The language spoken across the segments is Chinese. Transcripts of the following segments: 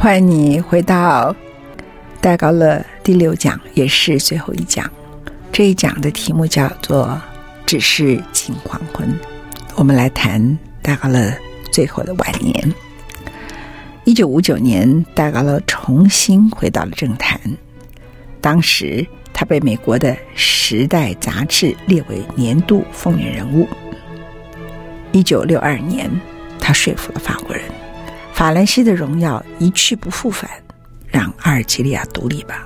欢迎你回到戴高乐第六讲，也是最后一讲。这一讲的题目叫做《只是近黄昏》。我们来谈戴高乐最后的晚年。一九五九年，戴高乐重新回到了政坛。当时，他被美国的《时代》杂志列为年度风云人物。一九六二年，他说服了法国人。法兰西的荣耀一去不复返，让阿尔及利亚独立吧。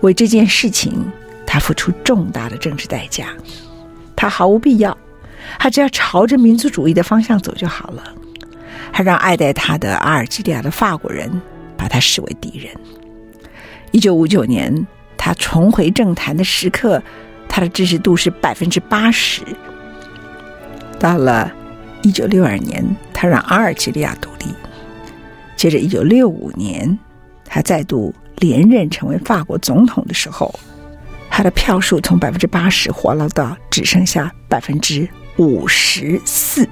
为这件事情，他付出重大的政治代价。他毫无必要，他只要朝着民族主义的方向走就好了。他让爱戴他的阿尔及利亚的法国人把他视为敌人。一九五九年，他重回政坛的时刻，他的支持度是百分之八十。到了一九六二年，他让阿尔及利亚独立。接着，一九六五年，他再度连任成为法国总统的时候，他的票数从百分之八十滑落到只剩下百分之五十四。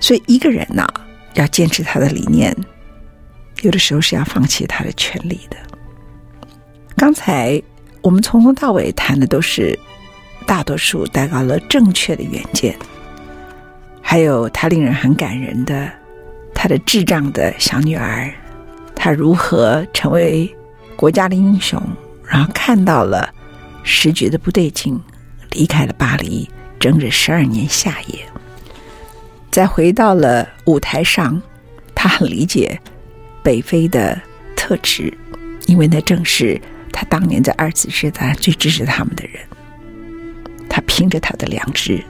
所以，一个人呐，要坚持他的理念，有的时候是要放弃他的权利的。刚才我们从头到尾谈的都是大多数戴高乐正确的远见，还有他令人很感人的。他的智障的小女儿，她如何成为国家的英雄？然后看到了时局的不对劲，离开了巴黎，整整十二年夏夜。再回到了舞台上，他很理解北非的特质，因为那正是他当年在二次世界大战最支持他们的人。他凭着他的良知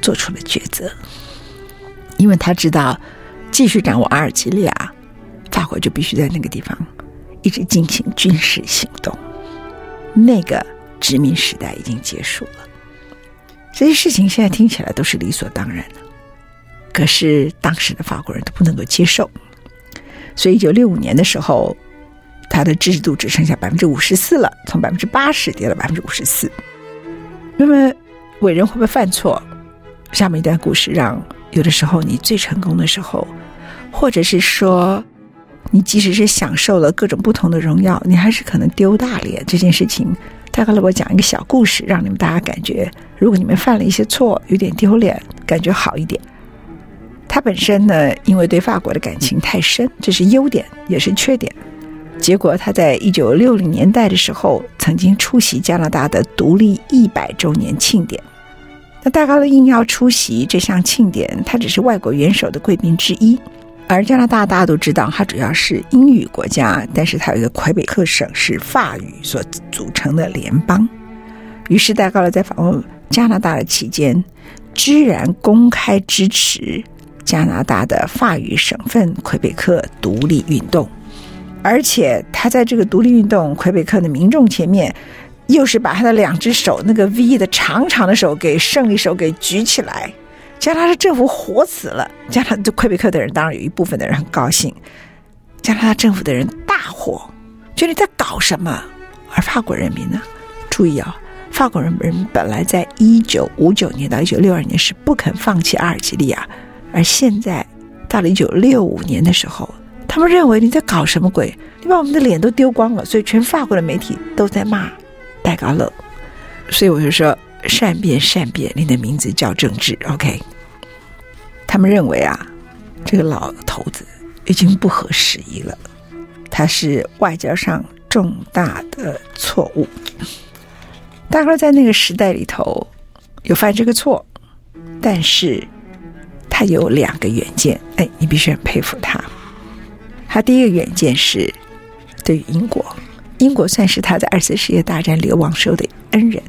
做出了抉择，因为他知道。继续掌握阿尔及利亚，法国就必须在那个地方一直进行军事行动。那个殖民时代已经结束了。这些事情现在听起来都是理所当然的，可是当时的法国人都不能够接受。所以，一九六五年的时候，他的支持度只剩下百分之五十四了，从百分之八十跌到百分之五十四。那么，伟人会不会犯错？下面一段故事让有的时候你最成功的时候。或者是说，你即使是享受了各种不同的荣耀，你还是可能丢大脸。这件事情，戴高乐我讲一个小故事，让你们大家感觉，如果你们犯了一些错，有点丢脸，感觉好一点。他本身呢，因为对法国的感情太深，这是优点，也是缺点。结果他在一九六零年代的时候，曾经出席加拿大的独立一百周年庆典。那戴高乐应邀出席这项庆典，他只是外国元首的贵宾之一。而加拿大大家都知道，它主要是英语国家，但是它有一个魁北克省是法语所组成的联邦。于是戴高乐在访问加拿大的期间，居然公开支持加拿大的法语省份魁北克独立运动，而且他在这个独立运动魁北克的民众前面，又是把他的两只手那个 V 的长长的手给胜利手给举起来。加拿大政府活死了，加拿大魁北克的人当然有一部分的人很高兴，加拿大政府的人大火，觉得你在搞什么？而法国人民呢？注意啊，法国人民本来在一九五九年到一九六二年是不肯放弃阿尔及利亚，而现在到了一九六五年的时候，他们认为你在搞什么鬼？你把我们的脸都丢光了，所以全法国的媒体都在骂戴高乐，所以我就说。善变，善变，你的名字叫政治，OK？他们认为啊，这个老头子已经不合时宜了，他是外交上重大的错误。大概在那个时代里头有犯这个错，但是他有两个远见，哎，你必须很佩服他。他第一个远见是对于英国，英国算是他在二次世界大战流亡时候的恩人。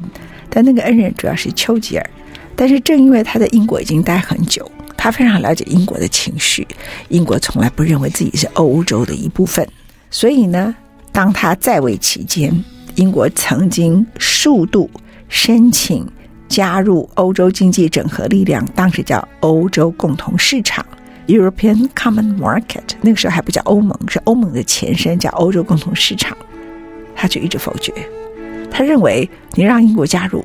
但那个恩人主要是丘吉尔。但是正因为他在英国已经待很久，他非常了解英国的情绪。英国从来不认为自己是欧洲的一部分，所以呢，当他在位期间，英国曾经数度申请加入欧洲经济整合力量，当时叫欧洲共同市场 （European Common Market），那个时候还不叫欧盟，是欧盟的前身，叫欧洲共同市场。他就一直否决，他认为你让英国加入。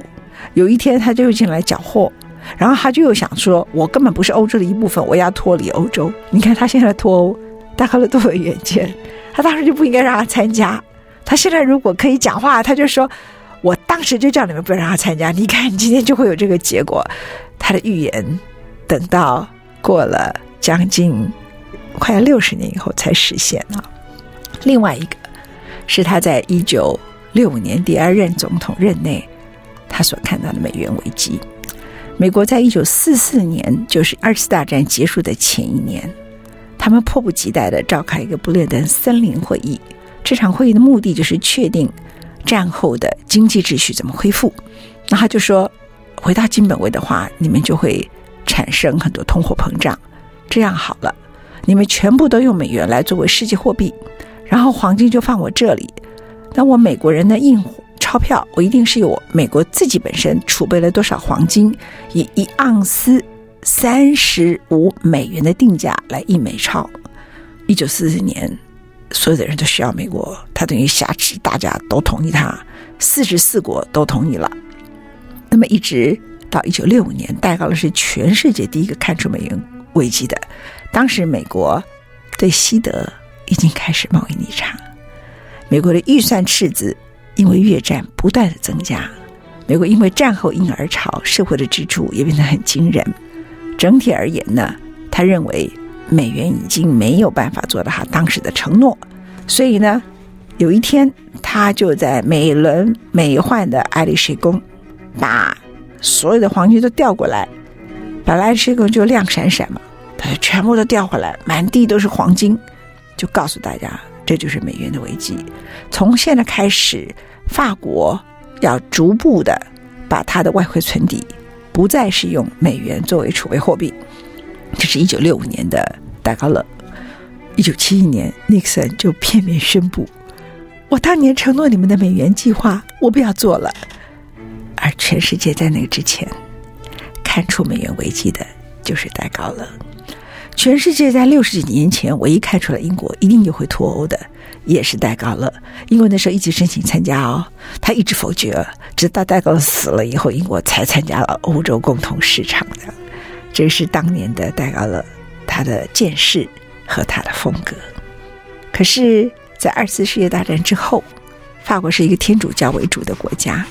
有一天，他就又进来搅和，然后他就又想说：“我根本不是欧洲的一部分，我要脱离欧洲。”你看他现在脱欧，戴高乐多有远见，他当时就不应该让他参加。他现在如果可以讲话，他就说：“我当时就叫你们不要让他参加。”你看你，今天就会有这个结果。他的预言等到过了将近快要六十年以后才实现了。另外一个是他在一九六五年第二任总统任内。他所看到的美元危机，美国在一九四四年，就是二次大战结束的前一年，他们迫不及待地召开一个布列顿森林会议。这场会议的目的就是确定战后的经济秩序怎么恢复。那他就说，回到金本位的话，你们就会产生很多通货膨胀。这样好了，你们全部都用美元来作为世界货币，然后黄金就放我这里。那我美国人的印钞票，我一定是有美国自己本身储备了多少黄金，以一盎司三十五美元的定价来印美钞。一九四四年，所有的人都需要美国，他等于挟持大家都同意他，四十四国都同意了。那么一直到一九六五年，戴高乐是全世界第一个看出美元危机的。当时美国对西德已经开始贸易逆差，美国的预算赤字。因为越战不断的增加，美国因为战后婴儿潮，社会的支出也变得很惊人。整体而言呢，他认为美元已经没有办法做到他当时的承诺，所以呢，有一天他就在美轮美奂的爱丽舍宫，把所有的黄金都调过来，本来爱丽舍宫就亮闪闪嘛，他就全部都调回来，满地都是黄金，就告诉大家。这就是美元的危机。从现在开始，法国要逐步的把它的外汇存底不再是用美元作为储备货币。这是一九六五年的戴高乐，一九七一年尼克森就片面宣布：“我当年承诺你们的美元计划，我不要做了。”而全世界在那个之前看出美元危机的，就是戴高乐。全世界在六十几年前唯一看出来英国一定就会脱欧的，也是戴高乐。英国那时候一直申请参加哦，他一直否决，直到戴高乐死了以后，英国才参加了欧洲共同市场的。这是当年的戴高乐，他的见识和他的风格。可是，在二次世界大战之后，法国是一个天主教为主的国家，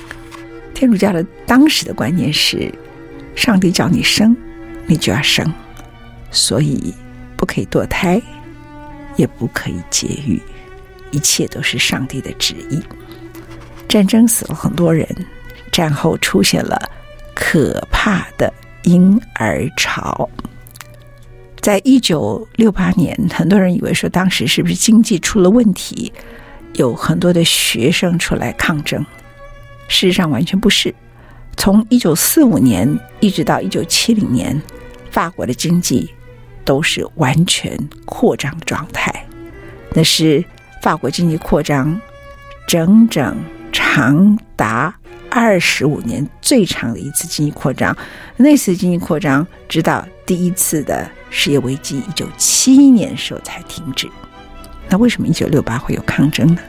天主教的当时的观念是：上帝叫你生，你就要生。所以，不可以堕胎，也不可以节育，一切都是上帝的旨意。战争死了很多人，战后出现了可怕的婴儿潮。在一九六八年，很多人以为说当时是不是经济出了问题，有很多的学生出来抗争。事实上，完全不是。从一九四五年一直到一九七零年，法国的经济。都是完全扩张的状态，那是法国经济扩张整整长达二十五年最长的一次经济扩张。那次经济扩张直到第一次的失业危机一九七一年时候才停止。那为什么一九六八会有抗争呢？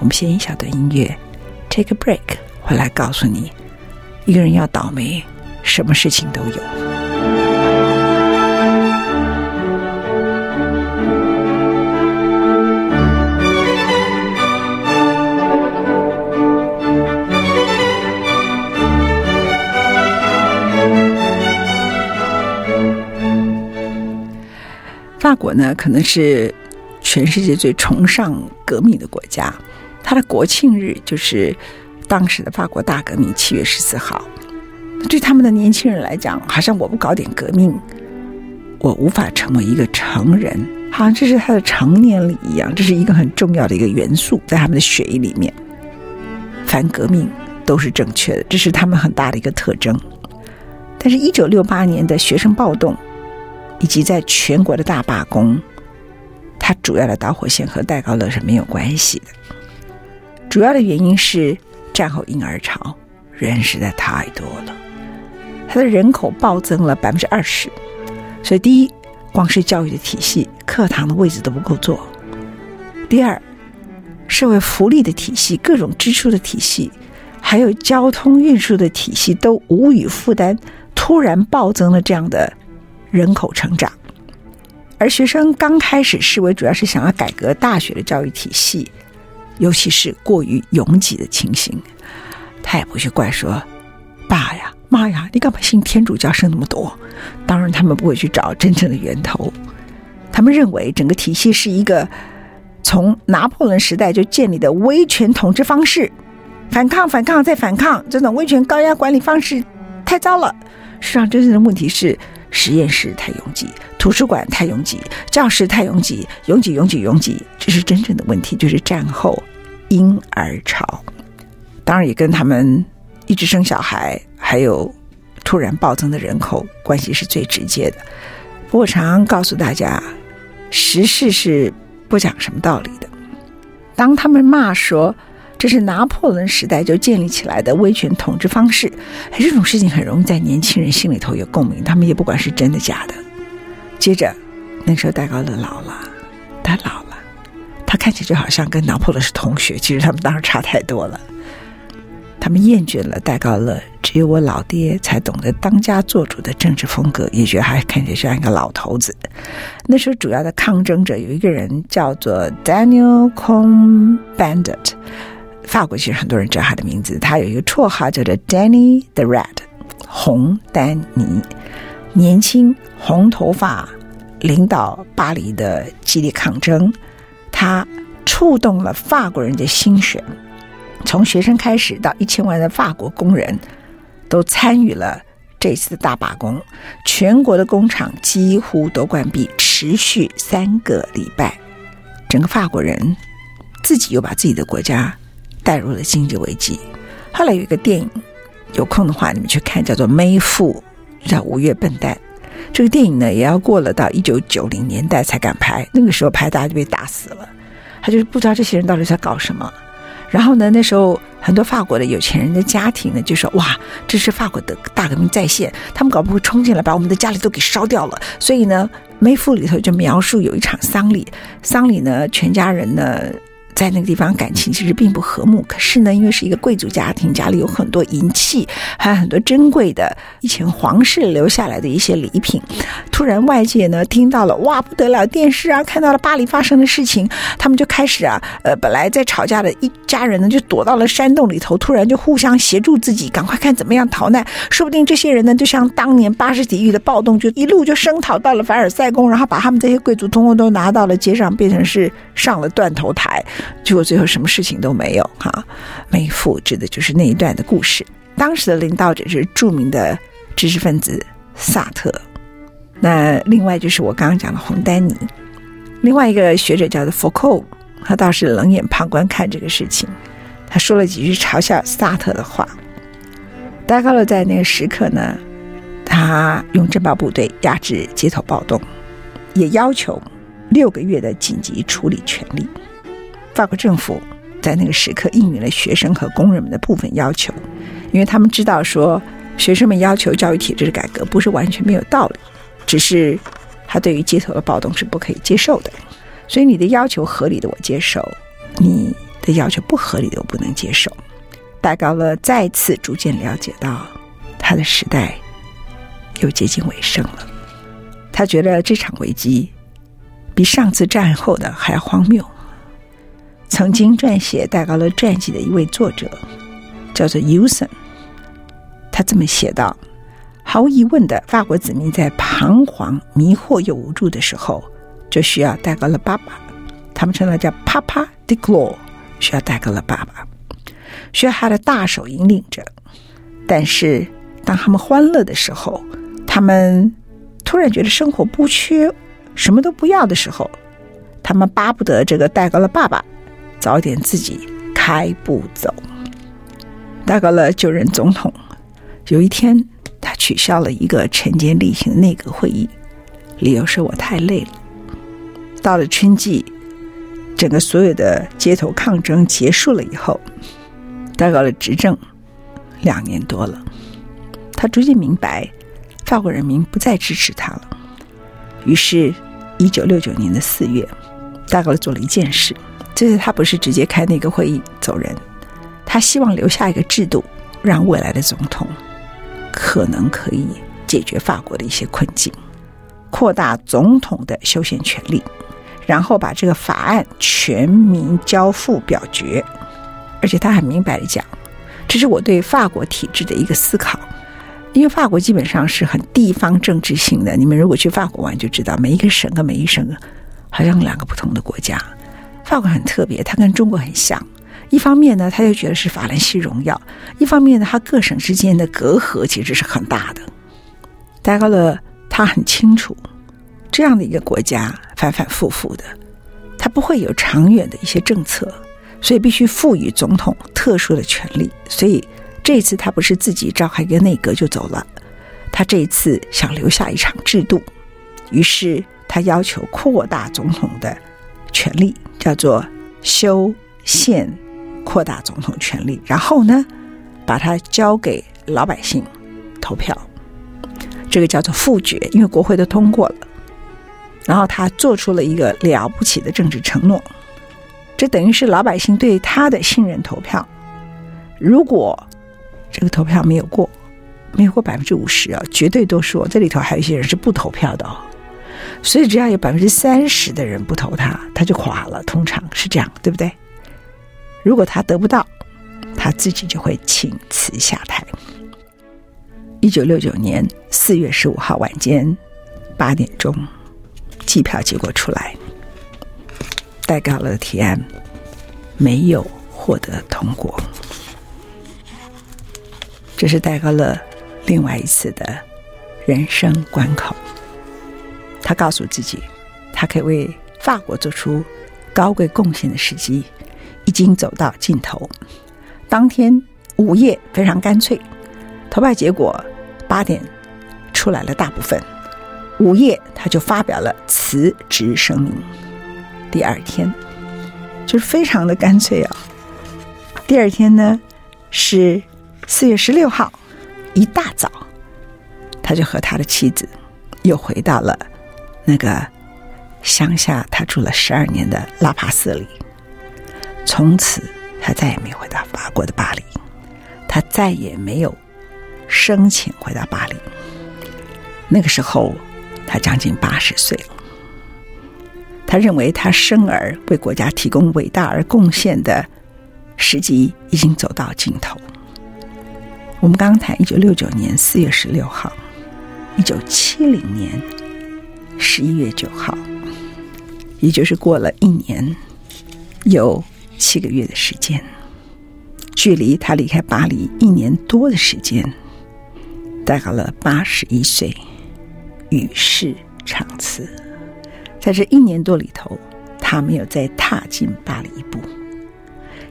我们先一小段音乐，take a break，回来告诉你，一个人要倒霉，什么事情都有。法国呢，可能是全世界最崇尚革命的国家。它的国庆日就是当时的法国大革命，七月十四号。对他们的年轻人来讲，好像我不搞点革命，我无法成为一个成人，好像这是他的成年礼一样。这是一个很重要的一个元素，在他们的血液里面。反革命都是正确的，这是他们很大的一个特征。但是，一九六八年的学生暴动，以及在全国的大罢工，它主要的导火线和戴高乐是没有关系的。主要的原因是战后婴儿潮，人实在太多了，他的人口暴增了百分之二十。所以，第一，光是教育的体系，课堂的位置都不够坐；第二，社会福利的体系，各种支出的体系，还有交通运输的体系，都无以负担。突然暴增了这样的人口成长，而学生刚开始示威，主要是想要改革大学的教育体系，尤其是过于拥挤的情形。他也不去怪说：“爸呀妈呀，你干嘛信天主教生那么多？”当然，他们不会去找真正的源头。他们认为整个体系是一个从拿破仑时代就建立的威权统治方式，反抗、反抗再反抗，这种威权高压管理方式太糟了。实际上，真正的问题是实验室太拥挤，图书馆太拥挤，教室太拥挤，拥挤、拥挤、拥挤，这是真正的问题，就是战后婴儿潮。当然，也跟他们一直生小孩，还有突然暴增的人口关系是最直接的。我常告诉大家，时事是不讲什么道理的。当他们骂说，这是拿破仑时代就建立起来的威权统治方式，哎，这种事情很容易在年轻人心里头有共鸣，他们也不管是真的假的。接着，那时候戴高乐老了，他老了，他看起来就好像跟拿破仑是同学，其实他们当时差太多了。他们厌倦了戴高乐，只有我老爹才懂得当家做主的政治风格，也觉得还看起来像一个老头子。那时候主要的抗争者有一个人叫做 Daniel c o m b a n d i t。法国其实很多人知道他的名字，他有一个绰号叫做 Danny the Red，红丹尼，年轻红头发，领导巴黎的激烈抗争，他触动了法国人的心弦，从学生开始到一千万的法国工人都参与了这次的大罢工，全国的工厂几乎都关闭，持续三个礼拜，整个法国人自己又把自己的国家。带入了经济危机。后来有一个电影，有空的话你们去看，叫做《妹夫》，叫《五月笨蛋》。这个电影呢，也要过了到一九九零年代才敢拍，那个时候拍大家就被打死了。他就是不知道这些人到底在搞什么。然后呢，那时候很多法国的有钱人的家庭呢，就说：“哇，这是法国的大革命再现，他们搞不会冲进来把我们的家里都给烧掉了。”所以呢，《妹夫》里头就描述有一场丧礼，丧礼呢，全家人呢。在那个地方，感情其实并不和睦。可是呢，因为是一个贵族家庭，家里有很多银器，还有很多珍贵的以前皇室留下来的一些礼品。突然，外界呢听到了，哇，不得了！电视啊，看到了巴黎发生的事情，他们就开始啊，呃，本来在吵架的一家人呢，就躲到了山洞里头，突然就互相协助自己，赶快看怎么样逃难。说不定这些人呢，就像当年巴士底狱的暴动，就一路就声讨到了凡尔赛宫，然后把他们这些贵族通通都拿到了街上，变成是上了断头台。结果最后什么事情都没有哈，妹夫指的就是那一段的故事。当时的领导者是著名的知识分子萨特，那另外就是我刚刚讲的红丹尼，另外一个学者叫做福寇，他倒是冷眼旁观看这个事情，他说了几句嘲笑萨特的话。戴高乐在那个时刻呢，他用政报部队压制街头暴动，也要求六个月的紧急处理权利。法国政府在那个时刻应允了学生和工人们的部分要求，因为他们知道说学生们要求教育体制的改革不是完全没有道理，只是他对于街头的暴动是不可以接受的。所以你的要求合理的我接受，你的要求不合理的我不能接受。戴高乐再次逐渐了解到他的时代又接近尾声了，他觉得这场危机比上次战后的还要荒谬。曾经撰写戴高乐传记的一位作者，叫做 Uson，，他这么写道：“毫无疑问的，法国子民在彷徨、迷惑又无助的时候，就需要戴高乐爸爸。他们称他叫 Papa Duclos，需要戴高乐爸爸，需要他的大手引领着。但是，当他们欢乐的时候，他们突然觉得生活不缺，什么都不要的时候，他们巴不得这个戴高乐爸爸。”早点自己开步走。戴高乐就任总统。有一天，他取消了一个晨间例行的内阁会议，理由是我太累了。到了春季，整个所有的街头抗争结束了以后，戴高乐执政两年多了，他逐渐明白，法国人民不再支持他了。于是，一九六九年的四月，戴高乐做了一件事，就是他不是直接开那个会议走人，他希望留下一个制度，让未来的总统。可能可以解决法国的一些困境，扩大总统的修宪权力，然后把这个法案全民交付表决。而且他很明白的讲，这是我对法国体制的一个思考。因为法国基本上是很地方政治性的，你们如果去法国玩就知道，每一个省跟每一省好像两个不同的国家。法国很特别，它跟中国很像。一方面呢，他就觉得是法兰西荣耀；一方面呢，他各省之间的隔阂其实是很大的。戴高乐他很清楚，这样的一个国家反反复复的，他不会有长远的一些政策，所以必须赋予总统特殊的权力。所以这一次他不是自己召开一个内阁就走了，他这一次想留下一场制度，于是他要求扩大总统的权力，叫做修宪。扩大总统权力，然后呢，把它交给老百姓投票，这个叫做复决，因为国会都通过了。然后他做出了一个了不起的政治承诺，这等于是老百姓对他的信任投票。如果这个投票没有过，没有过百分之五十啊，绝对多数，这里头还有一些人是不投票的哦。所以只要有百分之三十的人不投他，他就垮了。通常是这样，对不对？如果他得不到，他自己就会请辞下台。一九六九年四月十五号晚间八点钟，计票结果出来，戴高乐的提案没有获得通过。这是戴高乐另外一次的人生关口。他告诉自己，他可以为法国做出高贵贡献的时机。已经走到尽头。当天午夜非常干脆，投票结果八点出来了，大部分午夜他就发表了辞职声明。第二天就是非常的干脆啊。第二天呢是四月十六号一大早，他就和他的妻子又回到了那个乡下，他住了十二年的拉帕斯里。从此，他再也没回到法国的巴黎，他再也没有申请回到巴黎。那个时候，他将近八十岁了。他认为，他生而为国家提供伟大而贡献的时机已经走到尽头。我们刚刚谈一九六九年四月十六号，一九七零年十一月九号，也就是过了一年，有。七个月的时间，距离他离开巴黎一年多的时间，大概了八十一岁，与世长辞。在这一年多里头，他没有再踏进巴黎一步。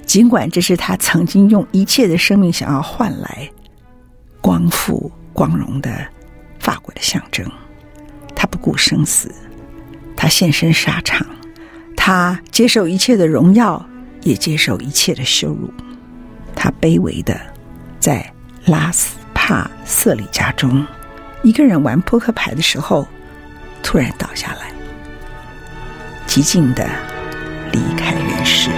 尽管这是他曾经用一切的生命想要换来光复光荣的法国的象征，他不顾生死，他现身沙场，他接受一切的荣耀。也接受一切的羞辱，他卑微的在拉斯帕瑟里家中一个人玩扑克牌的时候，突然倒下来，寂静的离开人世。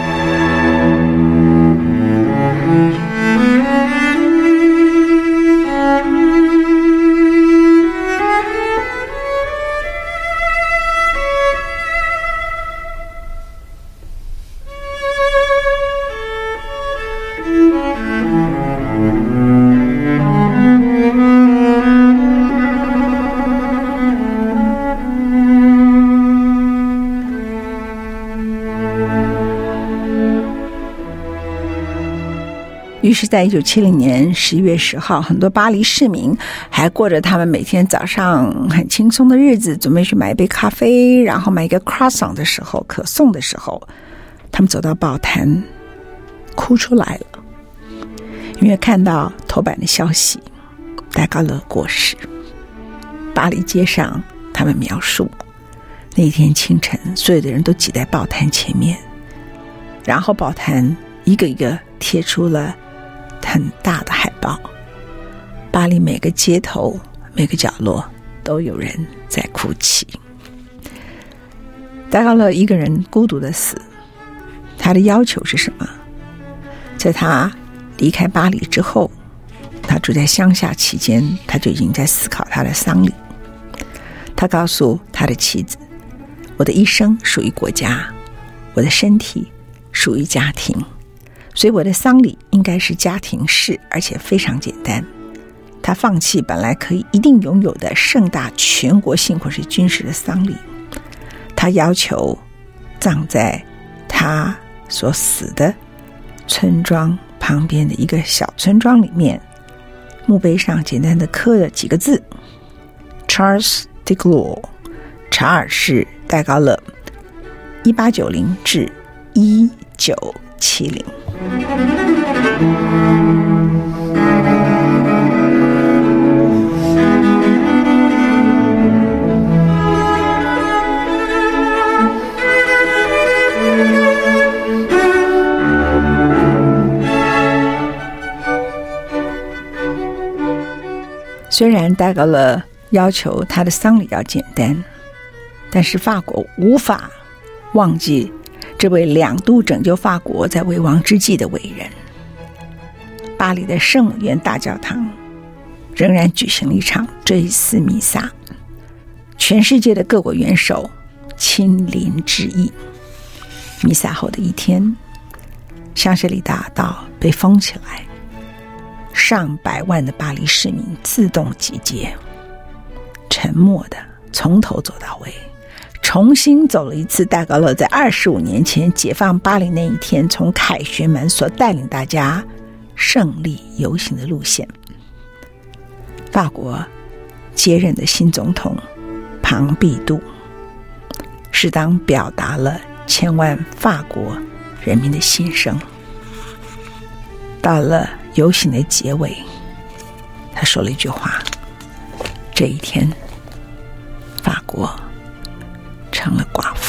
是，在一九七零年十一月十号，很多巴黎市民还过着他们每天早上很轻松的日子，准备去买一杯咖啡，然后买一个 croissant 的时候，可颂的时候，他们走到报摊，哭出来了，因为看到头版的消息，戴高乐过世。巴黎街上，他们描述那一天清晨，所有的人都挤在报摊前面，然后报摊一个一个贴出了很大的海报。巴黎每个街头、每个角落都有人在哭泣。戴高乐一个人孤独的死，他的要求是什么？在他离开巴黎之后，他住在乡下期间，他就已经在思考他的丧礼。他告诉他的妻子：“我的一生属于国家，我的身体属于家庭，所以我的丧礼应该是家庭式，而且非常简单。”他放弃本来可以一定拥有的盛大全国性或是军事的丧礼，他要求葬在他所死的。村庄旁边的一个小村庄里面，墓碑上简单的刻了几个字：Charles Decloux，查尔士·戴高乐，一八九零至一九七零。虽然戴高乐要求他的丧礼要简单，但是法国无法忘记这位两度拯救法国在危亡之际的伟人。巴黎的圣母院大教堂仍然举行了一场追思弥撒，全世界的各国元首亲临致意。弥撒后的一天，香榭丽大道被封起来。上百万的巴黎市民自动集结，沉默的从头走到尾，重新走了一次戴高乐在二十五年前解放巴黎那一天从凯旋门所带领大家胜利游行的路线。法国接任的新总统庞毕杜适当表达了千万法国人民的心声。到了。游行的结尾，他说了一句话：“这一天，法国成了寡妇。”